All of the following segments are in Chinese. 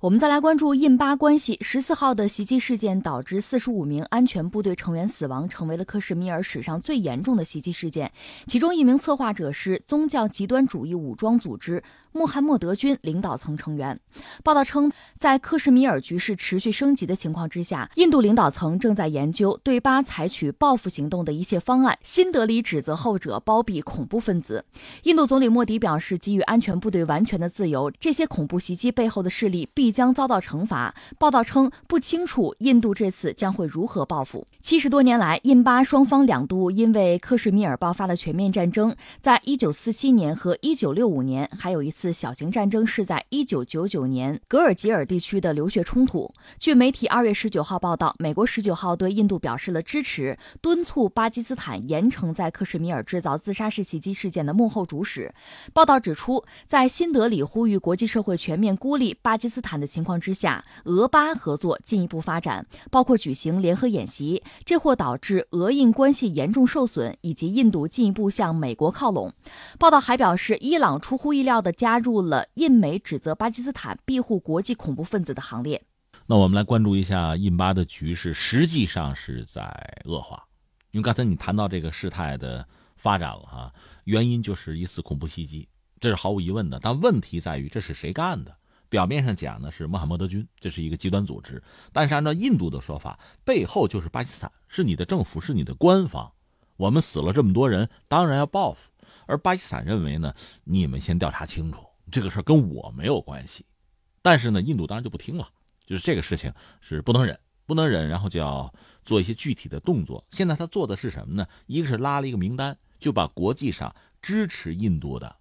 我们再来关注印巴关系。十四号的袭击事件导致四十五名安全部队成员死亡，成为了克什米尔史上最严重的袭击事件。其中一名策划者是宗教极端主义武装组织穆罕默德军领导层成员。报道称，在克什米尔局势持续升级的情况之下，印度领导层正在研究对巴采取报复行动的一切方案。新德里指责后者包庇恐怖分子。印度总理莫迪表示，给予安全部队完全的自由，这些恐怖袭击背后的势力必。将遭到惩罚。报道称，不清楚印度这次将会如何报复。七十多年来，印巴双方两度因为克什米尔爆发了全面战争。在一九四七年和一九六五年，还有一次小型战争，是在一九九九年格尔吉尔地区的流血冲突。据媒体二月十九号报道，美国十九号对印度表示了支持，敦促巴基斯坦严惩在克什米尔制造自杀式袭击事件的幕后主使。报道指出，在新德里呼吁国际社会全面孤立巴基斯坦。的情况之下，俄巴合作进一步发展，包括举行联合演习，这或导致俄印关系严重受损，以及印度进一步向美国靠拢。报道还表示，伊朗出乎意料的加加入了印美指责巴基斯坦庇护国际恐怖分子的行列。那我们来关注一下印巴的局势，实际上是在恶化。因为刚才你谈到这个事态的发展了哈，原因就是一次恐怖袭击，这是毫无疑问的。但问题在于，这是谁干的？表面上讲呢是穆罕默德军，这是一个极端组织，但是按照印度的说法，背后就是巴基斯坦，是你的政府，是你的官方。我们死了这么多人，当然要报复。而巴基斯坦认为呢，你们先调查清楚这个事儿跟我没有关系。但是呢，印度当然就不听了，就是这个事情是不能忍，不能忍，然后就要做一些具体的动作。现在他做的是什么呢？一个是拉了一个名单，就把国际上支持印度的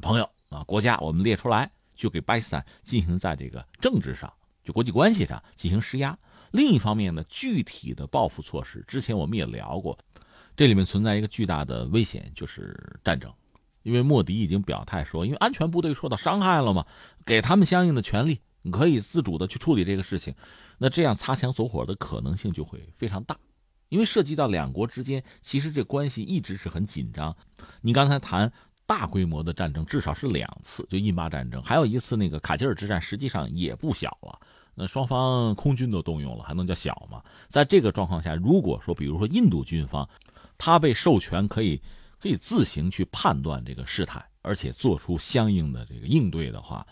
朋友啊国家我们列出来。就给巴基斯坦进行在这个政治上，就国际关系上进行施压。另一方面呢，具体的报复措施，之前我们也聊过，这里面存在一个巨大的危险，就是战争。因为莫迪已经表态说，因为安全部队受到伤害了嘛，给他们相应的权利，你可以自主的去处理这个事情。那这样擦枪走火的可能性就会非常大，因为涉及到两国之间，其实这关系一直是很紧张。你刚才谈。大规模的战争至少是两次，就印巴战争，还有一次那个卡吉尔之战，实际上也不小了。那双方空军都动用了，还能叫小吗？在这个状况下，如果说比如说印度军方，他被授权可以可以自行去判断这个事态，而且做出相应的这个应对的话，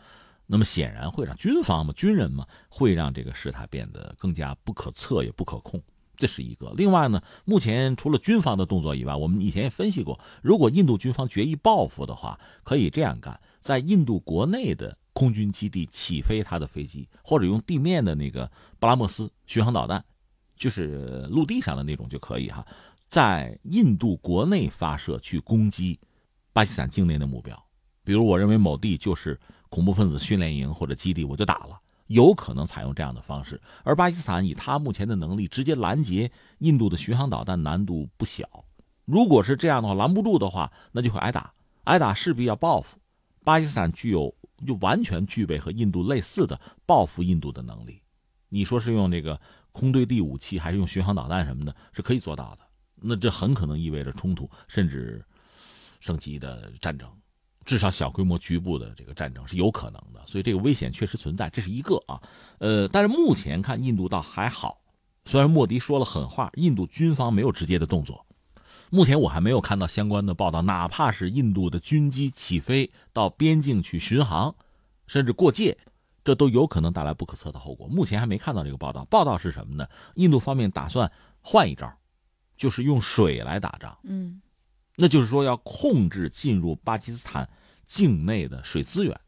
那么显然会让军方嘛、军人嘛，会让这个事态变得更加不可测也不可控。这是一个。另外呢，目前除了军方的动作以外，我们以前也分析过，如果印度军方决意报复的话，可以这样干：在印度国内的空军基地起飞他的飞机，或者用地面的那个巴拉莫斯巡航导弹，就是陆地上的那种就可以哈，在印度国内发射去攻击巴基斯坦境内的目标。比如，我认为某地就是恐怖分子训练营或者基地，我就打了。有可能采用这样的方式，而巴基斯坦以他目前的能力直接拦截印度的巡航导弹难度不小。如果是这样的话，拦不住的话，那就会挨打，挨打势必要报复。巴基斯坦具有就完全具备和印度类似的报复印度的能力。你说是用这个空对地武器，还是用巡航导弹什么的，是可以做到的。那这很可能意味着冲突，甚至升级的战争。至少小规模局部的这个战争是有可能的，所以这个危险确实存在，这是一个啊。呃，但是目前看印度倒还好，虽然莫迪说了狠话，印度军方没有直接的动作。目前我还没有看到相关的报道，哪怕是印度的军机起飞到边境去巡航，甚至过界，这都有可能带来不可测的后果。目前还没看到这个报道。报道是什么呢？印度方面打算换一招，就是用水来打仗。嗯，那就是说要控制进入巴基斯坦。境内的水资源，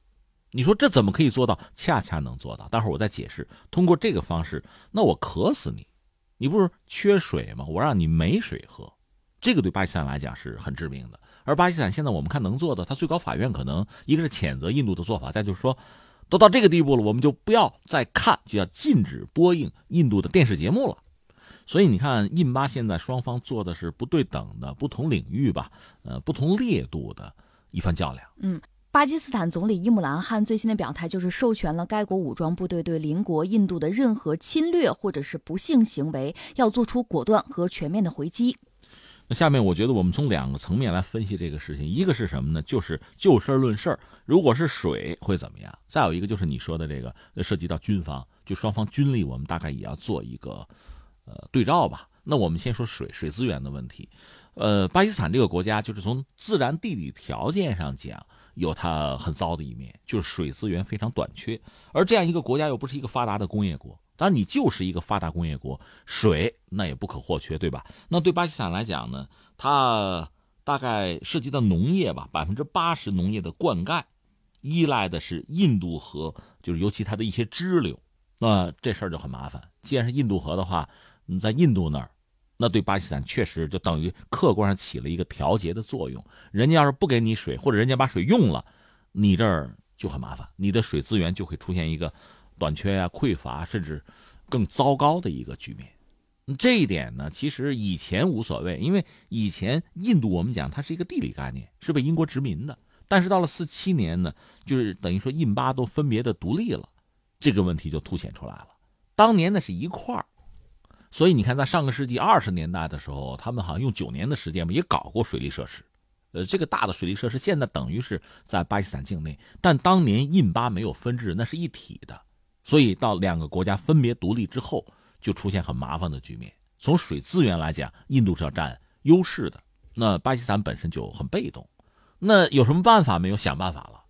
你说这怎么可以做到？恰恰能做到。待会儿我再解释。通过这个方式，那我渴死你，你不是缺水吗？我让你没水喝，这个对巴基斯坦来讲是很致命的。而巴基斯坦现在我们看能做的，他最高法院可能一个是谴责印度的做法，再就是说，都到这个地步了，我们就不要再看，就要禁止播映印度的电视节目了。所以你看，印巴现在双方做的是不对等的、不同领域吧，呃，不同烈度的。一番较量。嗯，巴基斯坦总理伊姆兰汗最新的表态就是授权了该国武装部队对邻国印度的任何侵略或者是不幸行为要做出果断和全面的回击。那下面我觉得我们从两个层面来分析这个事情，一个是什么呢？就是就事论事儿，如果是水会怎么样？再有一个就是你说的这个涉及到军方，就双方军力，我们大概也要做一个呃对照吧。那我们先说水水资源的问题，呃，巴基斯坦这个国家就是从自然地理条件上讲，有它很糟的一面，就是水资源非常短缺，而这样一个国家又不是一个发达的工业国。当然，你就是一个发达工业国，水那也不可或缺，对吧？那对巴基斯坦来讲呢，它大概涉及到农业吧，百分之八十农业的灌溉依赖的是印度河，就是尤其它的一些支流。那这事儿就很麻烦。既然是印度河的话，你在印度那儿，那对巴基斯坦确实就等于客观上起了一个调节的作用。人家要是不给你水，或者人家把水用了，你这儿就很麻烦，你的水资源就会出现一个。短缺啊、匮乏，甚至更糟糕的一个局面。这一点呢，其实以前无所谓，因为以前印度我们讲它是一个地理概念，是被英国殖民的。但是到了四七年呢，就是等于说印巴都分别的独立了，这个问题就凸显出来了。当年那是一块儿，所以你看，在上个世纪二十年代的时候，他们好像用九年的时间吧，也搞过水利设施。呃，这个大的水利设施现在等于是在巴基斯坦境内，但当年印巴没有分治，那是一体的。所以到两个国家分别独立之后，就出现很麻烦的局面。从水资源来讲，印度是要占优势的，那巴基斯坦本身就很被动。那有什么办法没有？想办法了，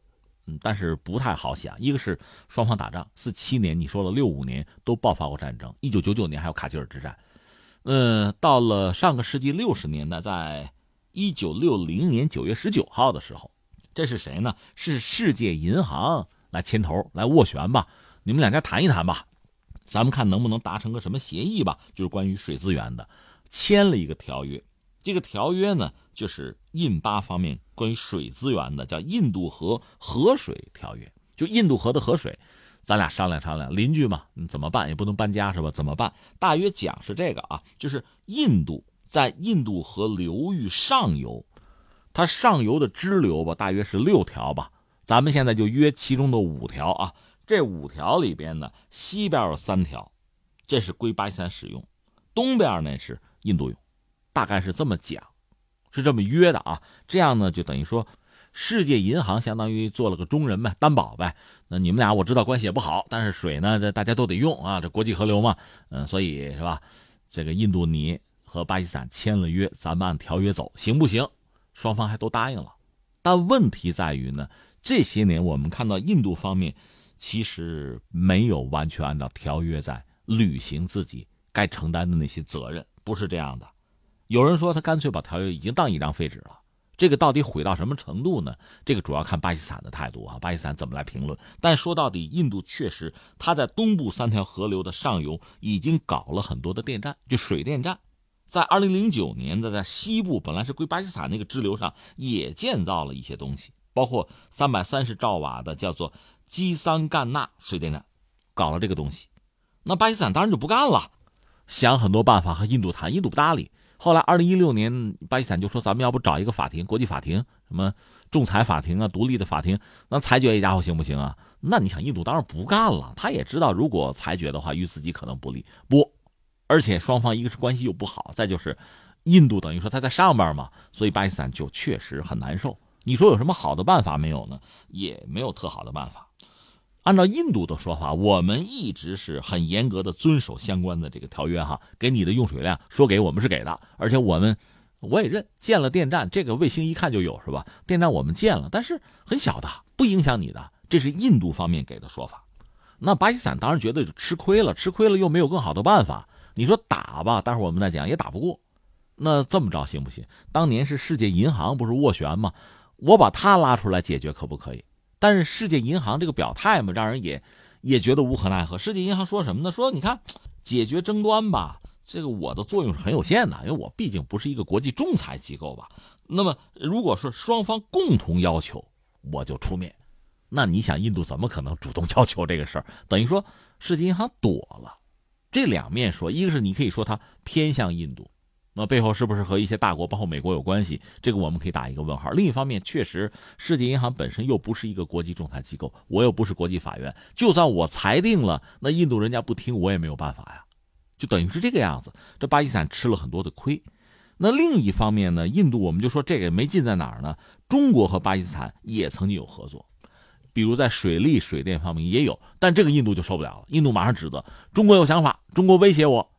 嗯，但是不太好想。一个是双方打仗，四七年你说了，六五年都爆发过战争，一九九九年还有卡吉尔之战。嗯，到了上个世纪六十年代，在一九六零年九月十九号的时候，这是谁呢？是世界银行来牵头来斡旋吧。你们两家谈一谈吧，咱们看能不能达成个什么协议吧？就是关于水资源的，签了一个条约。这个条约呢，就是印巴方面关于水资源的，叫《印度河河水条约》。就印度河的河水，咱俩商量商量，邻居嘛，你怎么办？也不能搬家是吧？怎么办？大约讲是这个啊，就是印度在印度河流域上游，它上游的支流吧，大约是六条吧。咱们现在就约其中的五条啊。这五条里边呢，西边有三条，这是归巴基斯坦使用；东边呢是印度用，大概是这么讲，是这么约的啊。这样呢，就等于说，世界银行相当于做了个中人呗，担保呗。那你们俩我知道关系也不好，但是水呢，这大家都得用啊，这国际河流嘛，嗯，所以是吧？这个印度尼和巴基斯坦签了约，咱们按条约走，行不行？双方还都答应了。但问题在于呢，这些年我们看到印度方面。其实没有完全按照条约在履行自己该承担的那些责任，不是这样的。有人说他干脆把条约已经当一张废纸了，这个到底毁到什么程度呢？这个主要看巴基斯坦的态度啊，巴基斯坦怎么来评论。但说到底，印度确实他在东部三条河流的上游已经搞了很多的电站，就水电站。在二零零九年的在西部本来是归巴基斯坦那个支流上也建造了一些东西，包括三百三十兆瓦的叫做。基桑干纳水电站搞了这个东西，那巴基斯坦当然就不干了，想很多办法和印度谈，印度不搭理。后来二零一六年，巴基斯坦就说：“咱们要不找一个法庭，国际法庭，什么仲裁法庭啊，独立的法庭，那裁决一家伙行不行啊？”那你想，印度当然不干了，他也知道如果裁决的话，与自己可能不利。不，而且双方一个是关系又不好，再就是印度等于说他在上边嘛，所以巴基斯坦就确实很难受。你说有什么好的办法没有呢？也没有特好的办法。按照印度的说法，我们一直是很严格的遵守相关的这个条约哈，给你的用水量说给我们是给的，而且我们我也认建了电站，这个卫星一看就有是吧？电站我们建了，但是很小的，不影响你的，这是印度方面给的说法。那巴基斯坦当然觉得吃亏了，吃亏了又没有更好的办法，你说打吧，待会儿我们再讲也打不过。那这么着行不行？当年是世界银行不是斡旋吗？我把他拉出来解决可不可以？但是世界银行这个表态嘛，让人也也觉得无可奈何。世界银行说什么呢？说你看，解决争端吧，这个我的作用是很有限的，因为我毕竟不是一个国际仲裁机构吧。那么，如果是双方共同要求，我就出面。那你想，印度怎么可能主动要求这个事儿？等于说，世界银行躲了。这两面说，一个是你可以说它偏向印度。那背后是不是和一些大国，包括美国有关系？这个我们可以打一个问号。另一方面，确实，世界银行本身又不是一个国际仲裁机构，我又不是国际法院，就算我裁定了，那印度人家不听，我也没有办法呀，就等于是这个样子。这巴基斯坦吃了很多的亏。那另一方面呢，印度我们就说这个没劲在哪儿呢？中国和巴基斯坦也曾经有合作，比如在水利、水电方面也有，但这个印度就受不了了。印度马上指责中国有想法，中国威胁我。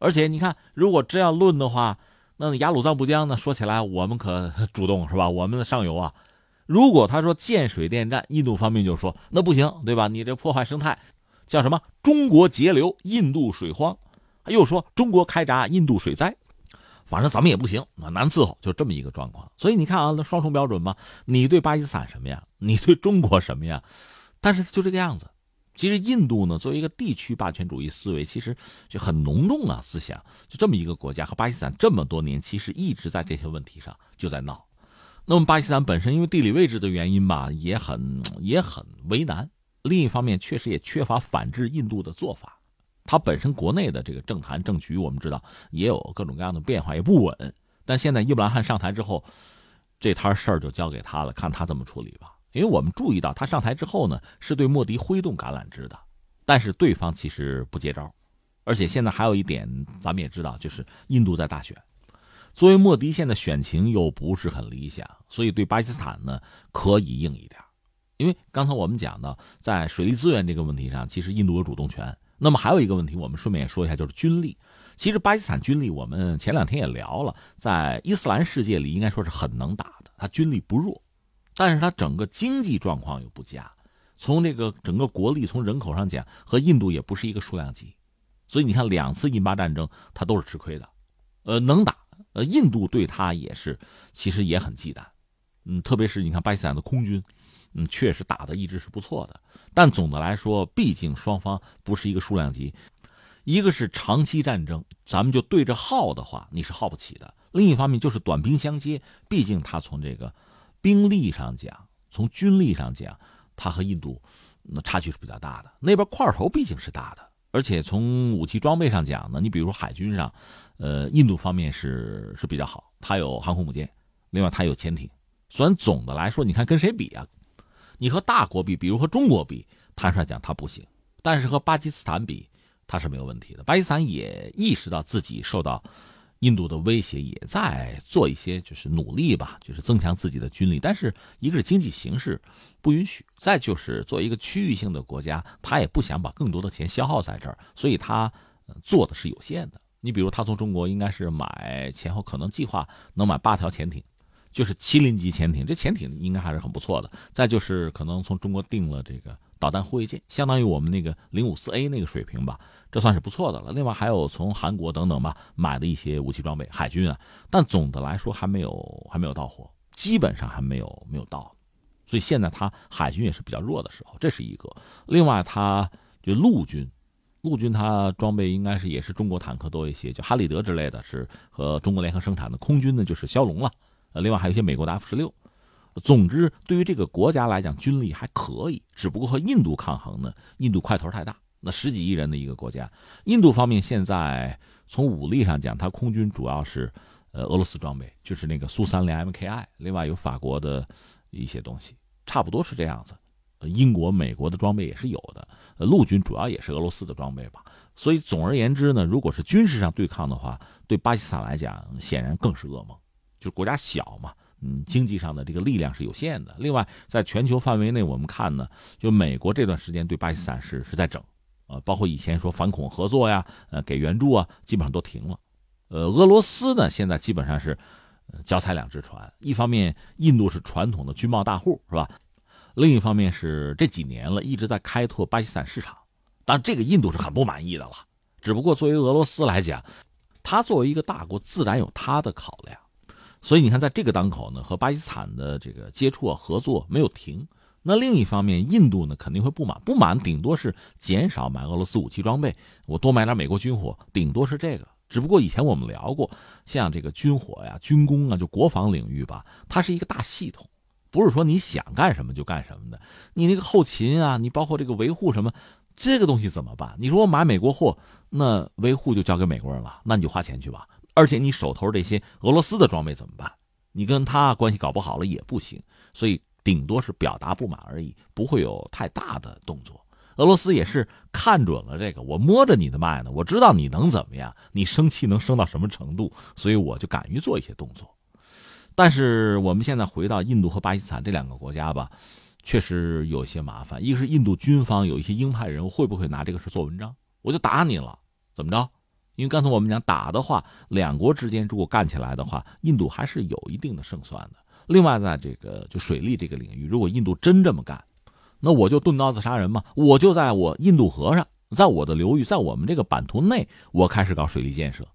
而且你看，如果真要论的话，那雅鲁藏布江呢？说起来我们可主动是吧？我们的上游啊，如果他说建水电站，印度方面就说那不行，对吧？你这破坏生态，叫什么？中国截流，印度水荒，又说中国开闸，印度水灾。反正咱们也不行，难伺候，就这么一个状况。所以你看啊，那双重标准嘛，你对巴基斯坦什么样，你对中国什么样？但是就这个样子。其实印度呢，作为一个地区霸权主义思维，其实就很浓重啊。思想就这么一个国家，和巴基斯坦这么多年，其实一直在这些问题上就在闹。那么巴基斯坦本身因为地理位置的原因吧，也很也很为难。另一方面，确实也缺乏反制印度的做法。他本身国内的这个政坛政局，我们知道也有各种各样的变化，也不稳。但现在伊布兰汗上台之后，这摊事儿就交给他了，看他怎么处理吧。因为我们注意到他上台之后呢，是对莫迪挥动橄榄枝的，但是对方其实不接招。而且现在还有一点，咱们也知道，就是印度在大选，作为莫迪现在选情又不是很理想，所以对巴基斯坦呢可以硬一点。因为刚才我们讲的，在水利资源这个问题上，其实印度有主动权。那么还有一个问题，我们顺便也说一下，就是军力。其实巴基斯坦军力，我们前两天也聊了，在伊斯兰世界里应该说是很能打的，他军力不弱，但是他整个经济状况又不佳。从这个整个国力，从人口上讲，和印度也不是一个数量级，所以你看两次印巴战争，他都是吃亏的。呃，能打，呃，印度对他也是，其实也很忌惮。嗯，特别是你看巴基斯坦的空军。嗯，确实打的一直是不错的，但总的来说，毕竟双方不是一个数量级，一个是长期战争，咱们就对着耗的话，你是耗不起的；另一方面就是短兵相接，毕竟他从这个兵力上讲，从军力上讲，它和印度那差距是比较大的。那边块头毕竟是大的，而且从武器装备上讲呢，你比如海军上，呃，印度方面是是比较好，它有航空母舰，另外它有潜艇。虽然总的来说，你看跟谁比啊？你和大国比，比如和中国比，坦率讲它不行，但是和巴基斯坦比，它是没有问题的。巴基斯坦也意识到自己受到印度的威胁，也在做一些就是努力吧，就是增强自己的军力。但是一个是经济形势不允许，再就是作为一个区域性的国家，他也不想把更多的钱消耗在这儿，所以他做的是有限的。你比如他从中国应该是买前后可能计划能买八条潜艇。就是麒麟级潜艇，这潜艇应该还是很不错的。再就是可能从中国订了这个导弹护卫舰，相当于我们那个零五四 A 那个水平吧，这算是不错的了。另外还有从韩国等等吧买的一些武器装备，海军啊，但总的来说还没有还没有到货，基本上还没有没有到，所以现在它海军也是比较弱的时候，这是一个。另外它就陆军，陆军它装备应该是也是中国坦克多一些，就哈里德之类的是和中国联合生产的。空军呢就是枭龙了。呃，另外还有一些美国的 F 十六，总之对于这个国家来讲，军力还可以，只不过和印度抗衡呢，印度块头太大，那十几亿人的一个国家，印度方面现在从武力上讲，它空军主要是呃俄罗斯装备，就是那个苏三零 MKI，另外有法国的一些东西，差不多是这样子。英国、美国的装备也是有的，陆军主要也是俄罗斯的装备吧。所以总而言之呢，如果是军事上对抗的话，对巴基斯坦来讲，显然更是噩梦。就是国家小嘛，嗯，经济上的这个力量是有限的。另外，在全球范围内，我们看呢，就美国这段时间对巴基斯坦是是在整，呃，包括以前说反恐合作呀，呃，给援助啊，基本上都停了。呃，俄罗斯呢，现在基本上是脚踩两只船，一方面印度是传统的军贸大户，是吧？另一方面是这几年了一直在开拓巴基斯坦市场，当然这个印度是很不满意的了。只不过作为俄罗斯来讲，他作为一个大国，自然有他的考量。所以你看，在这个当口呢，和巴基斯坦的这个接触啊、合作没有停。那另一方面，印度呢肯定会不满，不满顶多是减少买俄罗斯武器装备，我多买点美国军火，顶多是这个。只不过以前我们聊过，像这个军火呀、军工啊，就国防领域吧，它是一个大系统，不是说你想干什么就干什么的。你那个后勤啊，你包括这个维护什么，这个东西怎么办？你说我买美国货，那维护就交给美国人了，那你就花钱去吧。而且你手头这些俄罗斯的装备怎么办？你跟他关系搞不好了也不行，所以顶多是表达不满而已，不会有太大的动作。俄罗斯也是看准了这个，我摸着你的脉呢，我知道你能怎么样，你生气能升到什么程度，所以我就敢于做一些动作。但是我们现在回到印度和巴基斯坦这两个国家吧，确实有些麻烦。一个是印度军方有一些鹰派人会不会拿这个事做文章，我就打你了，怎么着？因为刚才我们讲打的话，两国之间如果干起来的话，印度还是有一定的胜算的。另外，在这个就水利这个领域，如果印度真这么干。那我就钝刀子杀人嘛，我就在我印度河上，在我的流域，在我们这个版图内，我开始搞水利建设，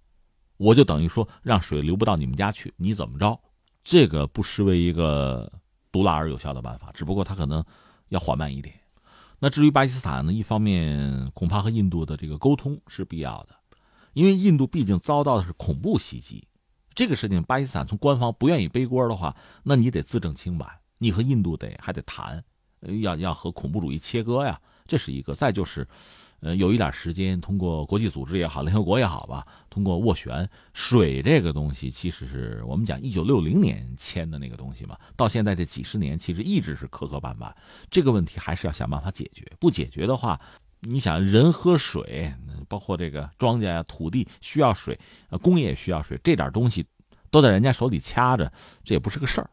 我就等于说让水流不到你们家去，你怎么着？这个不失为一个毒辣而有效的办法，只不过它可能要缓慢一点。那至于巴基斯坦呢，一方面恐怕和印度的这个沟通是必要的，因为印度毕竟遭到的是恐怖袭击，这个事情巴基斯坦从官方不愿意背锅的话，那你得自证清白，你和印度得还得谈。要要和恐怖主义切割呀，这是一个。再就是，呃，有一点时间，通过国际组织也好，联合国也好吧，通过斡旋水这个东西，其实是我们讲一九六零年签的那个东西嘛，到现在这几十年，其实一直是磕磕绊绊。这个问题还是要想办法解决，不解决的话，你想人喝水，包括这个庄稼呀、土地需要水，工业也需要水，这点东西都在人家手里掐着，这也不是个事儿。